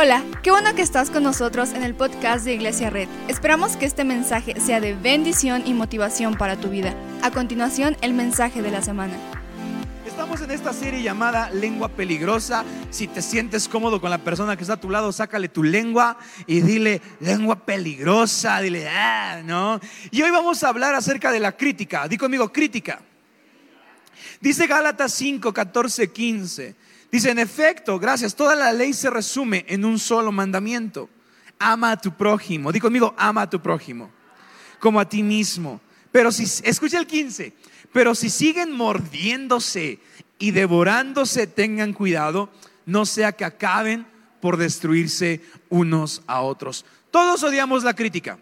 Hola, qué bueno que estás con nosotros en el podcast de Iglesia Red. Esperamos que este mensaje sea de bendición y motivación para tu vida. A continuación, el mensaje de la semana. Estamos en esta serie llamada Lengua Peligrosa. Si te sientes cómodo con la persona que está a tu lado, sácale tu lengua y dile lengua peligrosa, dile, ah, ¿no? Y hoy vamos a hablar acerca de la crítica. Di conmigo, crítica. Dice Gálatas 5, 14, 15. Dice, en efecto, gracias, toda la ley se resume en un solo mandamiento. Ama a tu prójimo. Di conmigo, ama a tu prójimo. Como a ti mismo. Pero si, escucha el 15, pero si siguen mordiéndose y devorándose, tengan cuidado, no sea que acaben por destruirse unos a otros. Todos odiamos la crítica.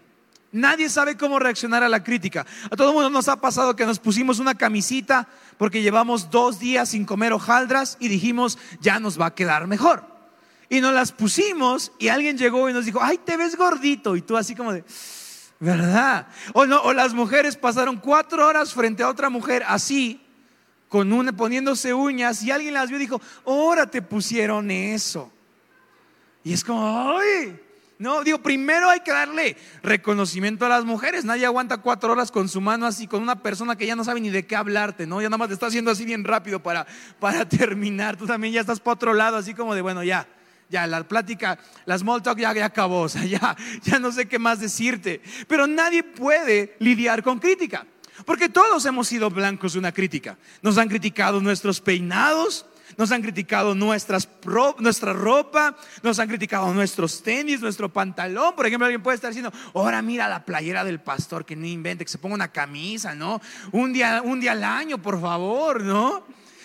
Nadie sabe cómo reaccionar a la crítica. A todo el mundo nos ha pasado que nos pusimos una camisita porque llevamos dos días sin comer hojaldras y dijimos, ya nos va a quedar mejor. Y nos las pusimos y alguien llegó y nos dijo, ay, te ves gordito. Y tú así como de, ¿verdad? O, no, o las mujeres pasaron cuatro horas frente a otra mujer así, con una, poniéndose uñas y alguien las vio y dijo, ahora te pusieron eso. Y es como, ay, no, digo, primero hay que darle reconocimiento a las mujeres. Nadie aguanta cuatro horas con su mano así, con una persona que ya no sabe ni de qué hablarte, ¿no? Ya nada más te está haciendo así bien rápido para, para terminar. Tú también ya estás para otro lado, así como de, bueno, ya, ya, la plática, la small talk ya, ya acabó, o sea, ya, ya no sé qué más decirte. Pero nadie puede lidiar con crítica, porque todos hemos sido blancos de una crítica. Nos han criticado nuestros peinados, nos han criticado nuestras nuestra ropa, nos han criticado nuestros tenis, nuestro pantalón. Por ejemplo, alguien puede estar diciendo, ahora mira la playera del pastor, que no invente, que se ponga una camisa, ¿no? Un día, un día al año, por favor, ¿no?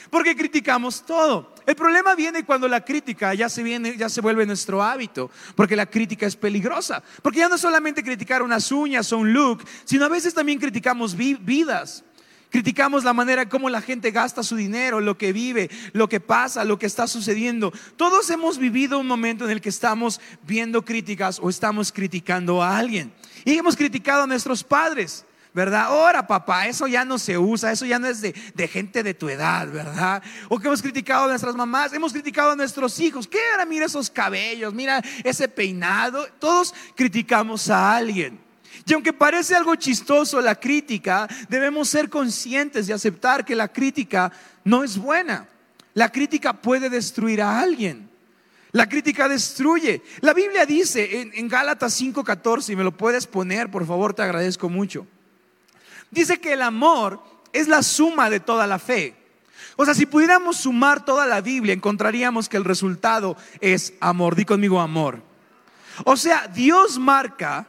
Porque criticamos todo. El problema viene cuando la crítica ya se viene, ya se vuelve nuestro hábito, porque la crítica es peligrosa. Porque ya no solamente criticar unas uñas o un look, sino a veces también criticamos vidas. Criticamos la manera como la gente gasta su dinero, lo que vive, lo que pasa, lo que está sucediendo. Todos hemos vivido un momento en el que estamos viendo críticas o estamos criticando a alguien. Y hemos criticado a nuestros padres. ¿verdad? Ahora, papá, eso ya no se usa, eso ya no es de, de, gente de tu edad, ¿verdad? O que hemos criticado a nuestras mamás, hemos criticado a nuestros hijos. ¿Qué era? Mira esos cabellos, mira ese peinado. Todos criticamos a alguien. Y aunque parece algo chistoso la crítica, debemos ser conscientes de aceptar que la crítica no es buena. La crítica puede destruir a alguien. La crítica destruye. La Biblia dice en, Gálatas 5:14, y me lo puedes poner, por favor, te agradezco mucho. Dice que el amor es la suma de toda la fe. O sea, si pudiéramos sumar toda la Biblia, encontraríamos que el resultado es amor. Di conmigo amor. O sea, Dios marca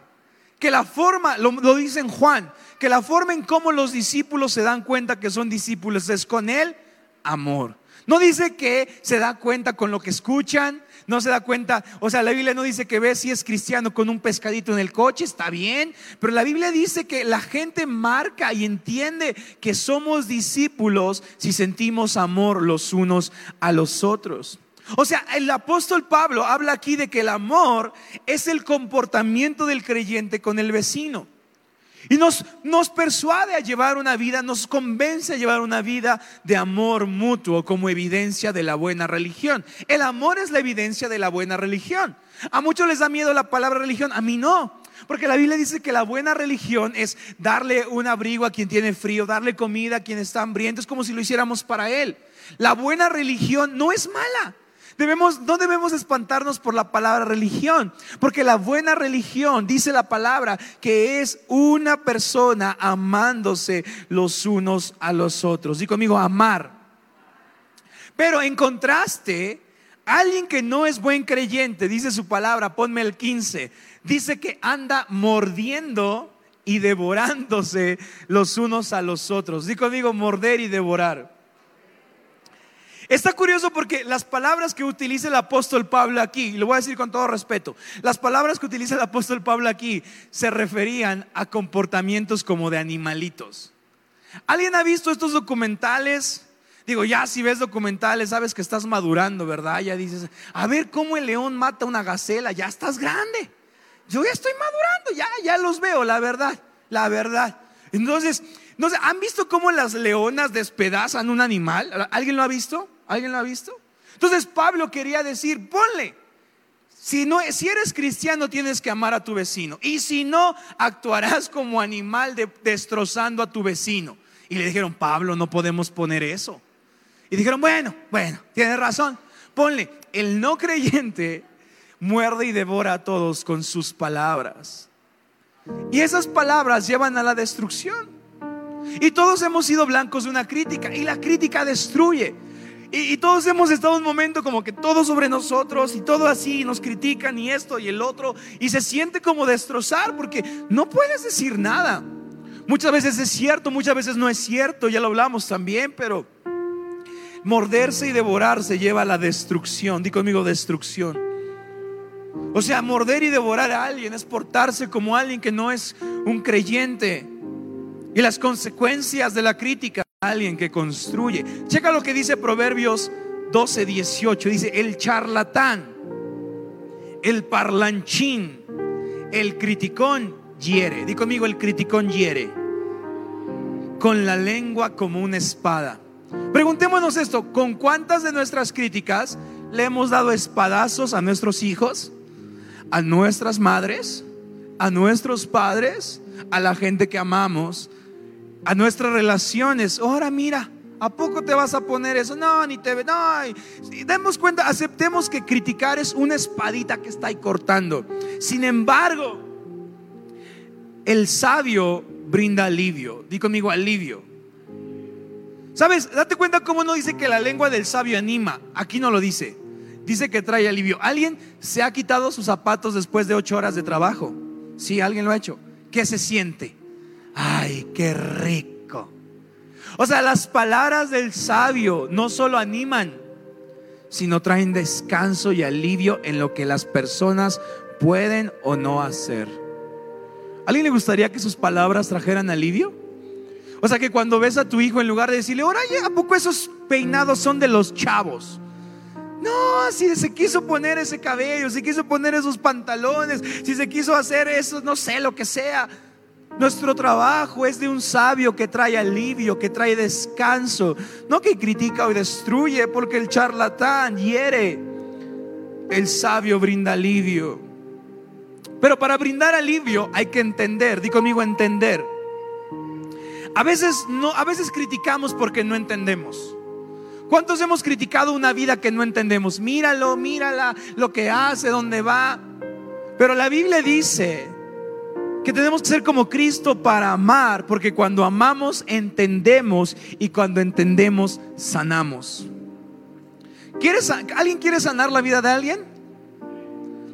que la forma, lo, dice en Juan, que la forma en cómo los discípulos se dan cuenta que son discípulos es con el amor. No dice que se da cuenta con lo que escuchan, no se da cuenta, o sea, la Biblia no dice que ve si es cristiano con un pescadito en el coche, está bien, pero la Biblia dice que la gente marca y entiende que somos discípulos si sentimos amor los unos a los otros. O sea, el apóstol Pablo habla aquí de que el amor es el comportamiento del creyente con el vecino. Y nos, nos persuade a llevar una vida, nos convence a llevar una vida de amor mutuo como evidencia de la buena religión. El amor es la evidencia de la buena religión. A muchos les da miedo la palabra religión, a mí no. Porque la Biblia dice que la buena religión es darle un abrigo a quien tiene frío, darle comida a quien está hambriento, es como si lo hiciéramos para él. La buena religión no es mala. Debemos, no debemos espantarnos por la palabra religión, porque la buena religión dice la palabra que es una persona amándose los unos a los otros. Di conmigo, amar. Pero en contraste, alguien que no es buen creyente, dice su palabra, ponme el 15, dice que anda mordiendo y devorándose los unos a los otros. Di conmigo, morder y devorar. Está curioso porque las palabras que utiliza el apóstol Pablo aquí, lo voy a decir con todo respeto, las palabras que utiliza el apóstol Pablo aquí se referían a comportamientos como de animalitos. ¿Alguien ha visto estos documentales? Digo, ya si ves documentales, sabes que estás madurando, ¿verdad? Ya dices, a ver cómo el león mata una gacela, ya estás grande. Yo ya estoy madurando, ya, ya los veo, la verdad, la verdad. Entonces, no sé, ¿han visto cómo las leonas despedazan un animal? ¿Alguien lo ha visto? ¿Alguien lo ha visto? Entonces Pablo quería decir, ponle, Si, no, si eres cristiano tienes que amar a tu vecino. Y si no, actuarás como animal destrozando a tu vecino. Y le dijeron, Pablo, no podemos poner eso. Y dijeron, bueno, bueno, tienes razón. Ponle, el no creyente muerde y devora a todos con sus palabras. Y esas palabras llevan a la destrucción. Y todos hemos sido blancos de una crítica. Y la crítica destruye. Y, todos hemos estado un momento como que todo sobre nosotros y todo así, nos critican y esto y el otro, y se siente como destrozar porque no puedes decir nada. Muchas veces es cierto, muchas veces no es cierto, ya lo hablamos también, pero morderse y devorarse lleva a la destrucción. Di conmigo destrucción. O sea, morder y devorar a alguien es portarse como alguien que no es un creyente. Y las consecuencias de la crítica alguien que construye. Checa lo que dice Proverbios 12, 18. Dice, el charlatán, el parlanchín, el criticón hiere. Di conmigo, el criticón hiere. Con la lengua como una espada. Preguntémonos esto, ¿con cuántas de nuestras críticas le hemos dado espadazos a nuestros hijos, a nuestras madres, a nuestros padres, a la gente que amamos, a nuestras relaciones. Ahora mira, ¿a poco te vas a poner eso? No, ni te ve. No, demos cuenta, aceptemos que criticar es una espadita que está ahí cortando. Sin embargo, el sabio brinda alivio. Di conmigo alivio. ¿Sabes? Date cuenta cómo no dice que la lengua del sabio anima. Aquí no lo dice. Dice que trae alivio. ¿Alguien se ha quitado sus zapatos después de ocho horas de trabajo? Sí, alguien lo ha hecho. ¿Qué se siente? Ay, qué rico. O sea, las palabras del sabio no solo animan, sino traen descanso y alivio en lo que las personas pueden o no hacer. ¿A alguien le gustaría que sus palabras trajeran alivio? O sea, que cuando ves a tu hijo, en lugar de decirle, ahora, ¿a poco esos peinados son de los chavos? No, si se quiso poner ese cabello, si quiso poner esos pantalones, si se quiso hacer eso, no sé, lo que sea. Nuestro trabajo es de un sabio que trae alivio, que trae descanso, no que critica o destruye, porque el charlatán hiere. El sabio brinda alivio. Pero para brindar alivio hay que entender, di conmigo entender. A veces no, a veces criticamos porque no entendemos. ¿Cuántos hemos criticado una vida que no entendemos? Míralo, mírala, lo que hace, dónde va. Pero la Biblia dice que tenemos que ser como Cristo para amar, porque cuando amamos entendemos y cuando entendemos sanamos. ¿Quieres, ¿Alguien quiere sanar la vida de alguien?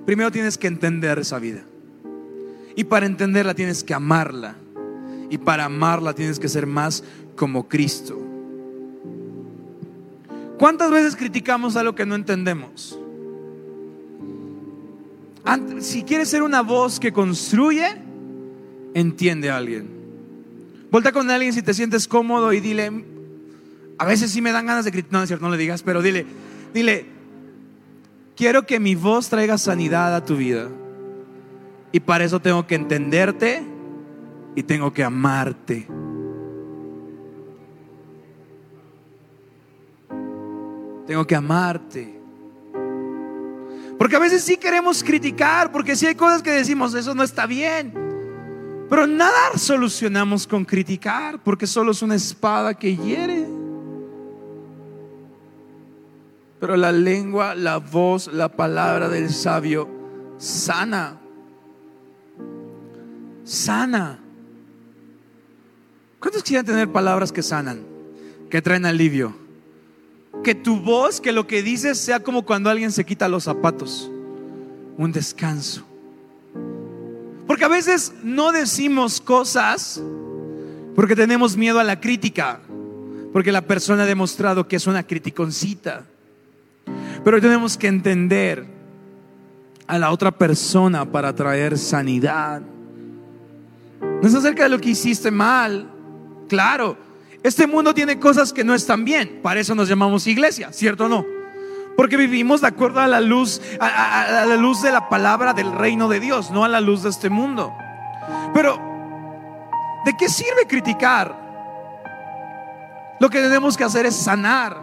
Primero tienes que entender esa vida. Y para entenderla tienes que amarla. Y para amarla tienes que ser más como Cristo. ¿Cuántas veces criticamos algo que no entendemos? Si quieres ser una voz que construye, entiende a alguien. Volta con alguien si te sientes cómodo y dile, a veces sí me dan ganas de criticar, no cierto, no le digas, pero dile, dile, quiero que mi voz traiga sanidad a tu vida. Y para eso tengo que entenderte y tengo que amarte. Tengo que amarte. Porque a veces sí queremos criticar, porque si hay cosas que decimos, eso no está bien. Pero nada solucionamos con criticar, porque solo es una espada que hiere. Pero la lengua, la voz, la palabra del sabio sana. Sana. ¿Cuántos quieren tener palabras que sanan, que traen alivio? Que tu voz, que lo que dices sea como cuando alguien se quita los zapatos, un descanso. Porque a veces no decimos cosas porque tenemos miedo a la crítica, porque la persona ha demostrado que es una criticoncita. Pero tenemos que entender a la otra persona para traer sanidad. No es acerca de lo que hiciste mal. Claro, este mundo tiene cosas que no están bien. Para eso nos llamamos iglesia, ¿cierto o no? Porque vivimos de acuerdo a la luz, a, la luz de la palabra del reino de Dios, no a la luz de este mundo. Pero, ¿de qué sirve criticar? Lo que tenemos que hacer es sanar.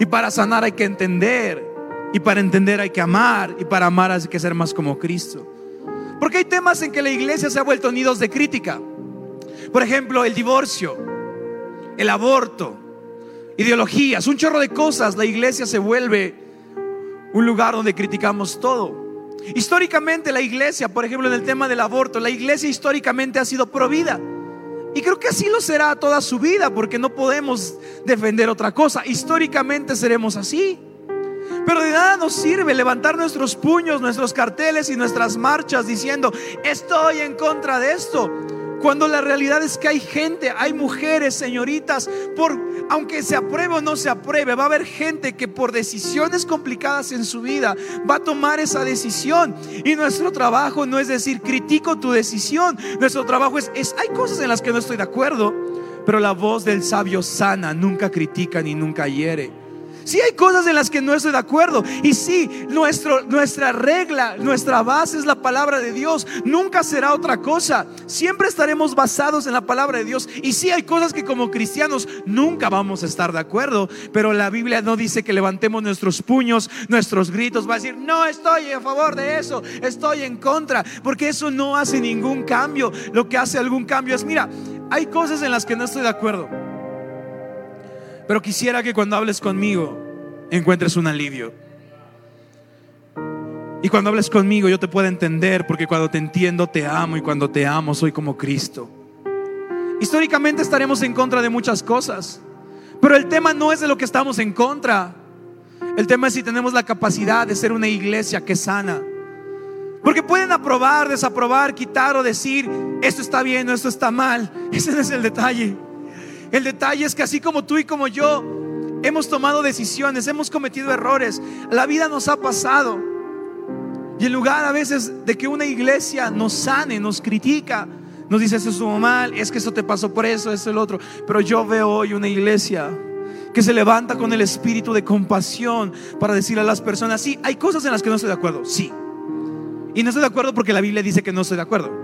Y para sanar hay que entender. Y para entender hay que amar. Y para amar hay que ser más como Cristo. Porque hay temas en que la iglesia se ha vuelto nidos de crítica. Por ejemplo, el divorcio, el aborto, ideologías, un chorro de cosas. La iglesia se vuelve un lugar donde criticamos todo. Históricamente la iglesia, por ejemplo, en el tema del aborto, la iglesia históricamente ha sido provida. Y creo que así lo será toda su vida, porque no podemos defender otra cosa. Históricamente seremos así. Pero de nada nos sirve levantar nuestros puños, nuestros carteles y nuestras marchas diciendo, estoy en contra de esto. Cuando la realidad es que hay gente, hay mujeres, señoritas, por aunque se apruebe o no se apruebe, va a haber gente que por decisiones complicadas en su vida va a tomar esa decisión. Y nuestro trabajo no es decir, critico tu decisión. Nuestro trabajo es, es hay cosas en las que no estoy de acuerdo, pero la voz del sabio sana, nunca critica ni nunca hiere. Sí hay cosas en las que no estoy de acuerdo. Y sí, nuestro, nuestra regla, nuestra base es la palabra de Dios. Nunca será otra cosa. Siempre estaremos basados en la palabra de Dios. Y sí hay cosas que como cristianos nunca vamos a estar de acuerdo. Pero la Biblia no dice que levantemos nuestros puños, nuestros gritos. Va a decir, no estoy a favor de eso, estoy en contra. Porque eso no hace ningún cambio. Lo que hace algún cambio es, mira, hay cosas en las que no estoy de acuerdo. Pero quisiera que cuando hables conmigo encuentres un alivio. Y cuando hables conmigo yo te pueda entender porque cuando te entiendo te amo y cuando te amo soy como Cristo. Históricamente estaremos en contra de muchas cosas, pero el tema no es de lo que estamos en contra. El tema es si tenemos la capacidad de ser una iglesia que sana. Porque pueden aprobar, desaprobar, quitar o decir, esto está bien o esto está mal. Ese es el detalle. El detalle es que así como tú y como yo hemos tomado decisiones, hemos cometido errores, la vida nos ha pasado. Y en lugar a veces de que una iglesia nos sane, nos critica, nos dice eso estuvo mal, es que eso te pasó por eso, eso el otro. Pero yo veo hoy una iglesia que se levanta con el espíritu de compasión para decirle a las personas, sí, hay cosas en las que no estoy de acuerdo, sí. Y no estoy de acuerdo porque la Biblia dice que no estoy de acuerdo.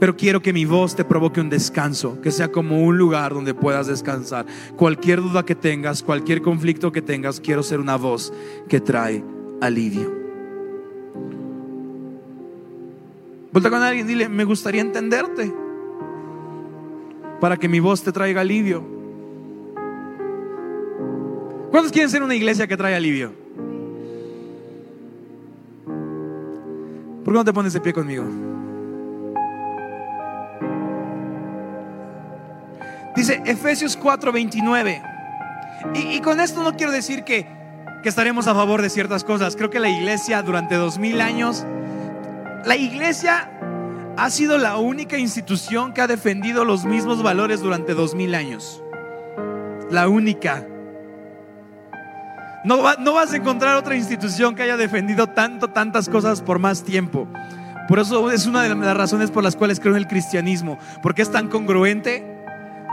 Pero quiero que mi voz te provoque un descanso, que sea como un lugar donde puedas descansar. Cualquier duda que tengas, cualquier conflicto que tengas, quiero ser una voz que trae alivio. Vuelta con alguien, dile, me gustaría entenderte para que mi voz te traiga alivio. ¿Cuántos quieren ser una iglesia que trae alivio? ¿Por qué no te pones de pie conmigo? Dice Efesios 4:29. Y, y, con esto no quiero decir que, que estaremos a favor de ciertas cosas. Creo que la iglesia durante dos mil años, la iglesia ha sido la única institución que ha defendido los mismos valores durante dos mil años. La única. No, no vas a encontrar otra institución que haya defendido tanto, tantas cosas por más tiempo. Por eso es una de las razones por las cuales creo en el cristianismo, porque es tan congruente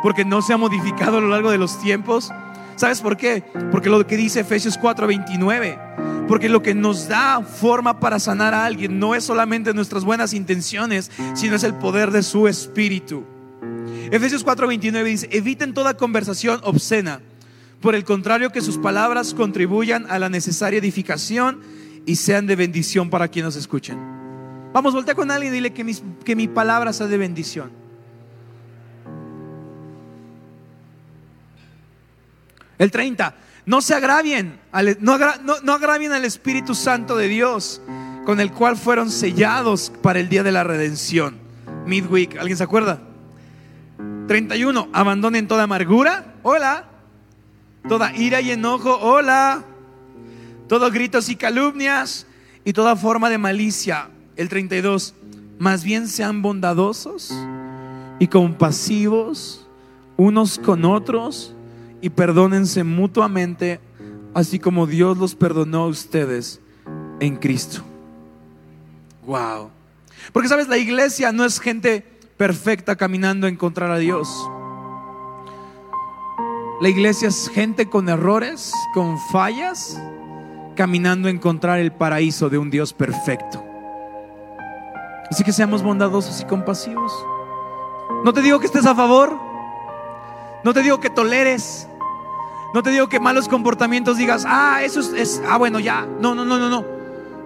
porque no se ha modificado a lo largo de los tiempos. ¿Sabes por qué? Porque lo que dice Efesios 4:29, porque lo que nos da forma para sanar a alguien no es solamente nuestras buenas intenciones, sino es el poder de su espíritu. Efesios 4:29 dice, eviten toda conversación obscena, por el contrario que sus palabras contribuyan a la necesaria edificación y sean de bendición para quienes nos escuchen. Vamos, voltea con alguien y dile que, que mi palabra sea de bendición. El 30, no se agravien, no, agravien al Espíritu Santo de Dios, con el cual fueron sellados para el día de la redención. Midweek, ¿alguien se acuerda? 31, abandonen toda amargura, hola. Toda ira y enojo, hola. Todos gritos y calumnias y toda forma de malicia. El 32, más bien sean bondadosos y compasivos unos con otros y perdónense mutuamente, así como Dios los perdonó a ustedes en Cristo. Wow. Porque sabes, la iglesia no es gente perfecta caminando a encontrar a Dios. La iglesia es gente con errores, con fallas, caminando a encontrar el paraíso de un Dios perfecto. Así que seamos bondadosos y compasivos. No te digo que estés a favor, no te digo que toleres, No te digo que malos comportamientos digas, ah, eso es, es, ah, bueno, ya. No, no, no, no, no.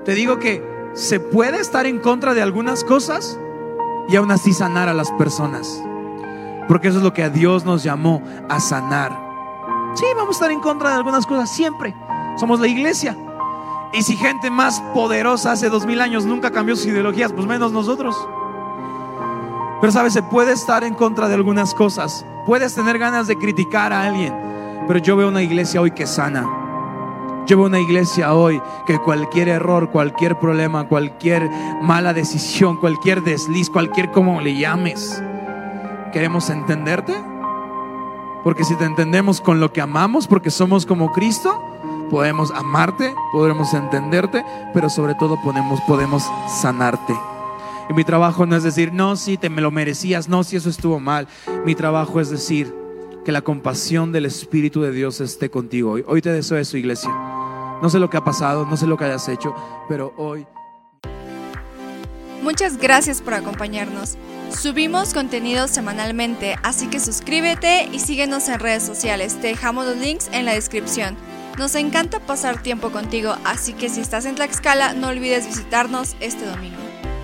Te digo que se puede estar en contra de algunas cosas y aún así sanar a las personas. Porque eso es lo que a Dios nos llamó a sanar. Sí, vamos a estar en contra de algunas cosas siempre. Somos la iglesia. Y si gente más poderosa hace dos mil años nunca cambió sus ideologías, pues menos nosotros. Pero sabes, se puede estar en contra de algunas cosas. Puedes tener ganas de criticar a alguien. Pero yo veo una iglesia hoy que sana. Yo veo una iglesia hoy que cualquier error, cualquier problema, cualquier mala decisión, cualquier desliz, cualquier como le llames, queremos entenderte. Porque si te entendemos con lo que amamos, porque somos como Cristo, podemos amarte, podremos entenderte, pero sobre todo podemos, podemos sanarte. Y mi trabajo no es decir, no, si te me lo merecías, no, si eso estuvo mal. Mi trabajo es decir que la compasión del Espíritu de Dios esté contigo hoy. Hoy te deseo eso, iglesia. No sé lo que ha pasado, no sé lo que hayas hecho, pero hoy... Muchas gracias por acompañarnos. Subimos contenido semanalmente, así que suscríbete y síguenos en redes sociales. Te dejamos los links en la descripción. Nos encanta pasar tiempo contigo, así que si estás en Tlaxcala no olvides visitarnos este domingo.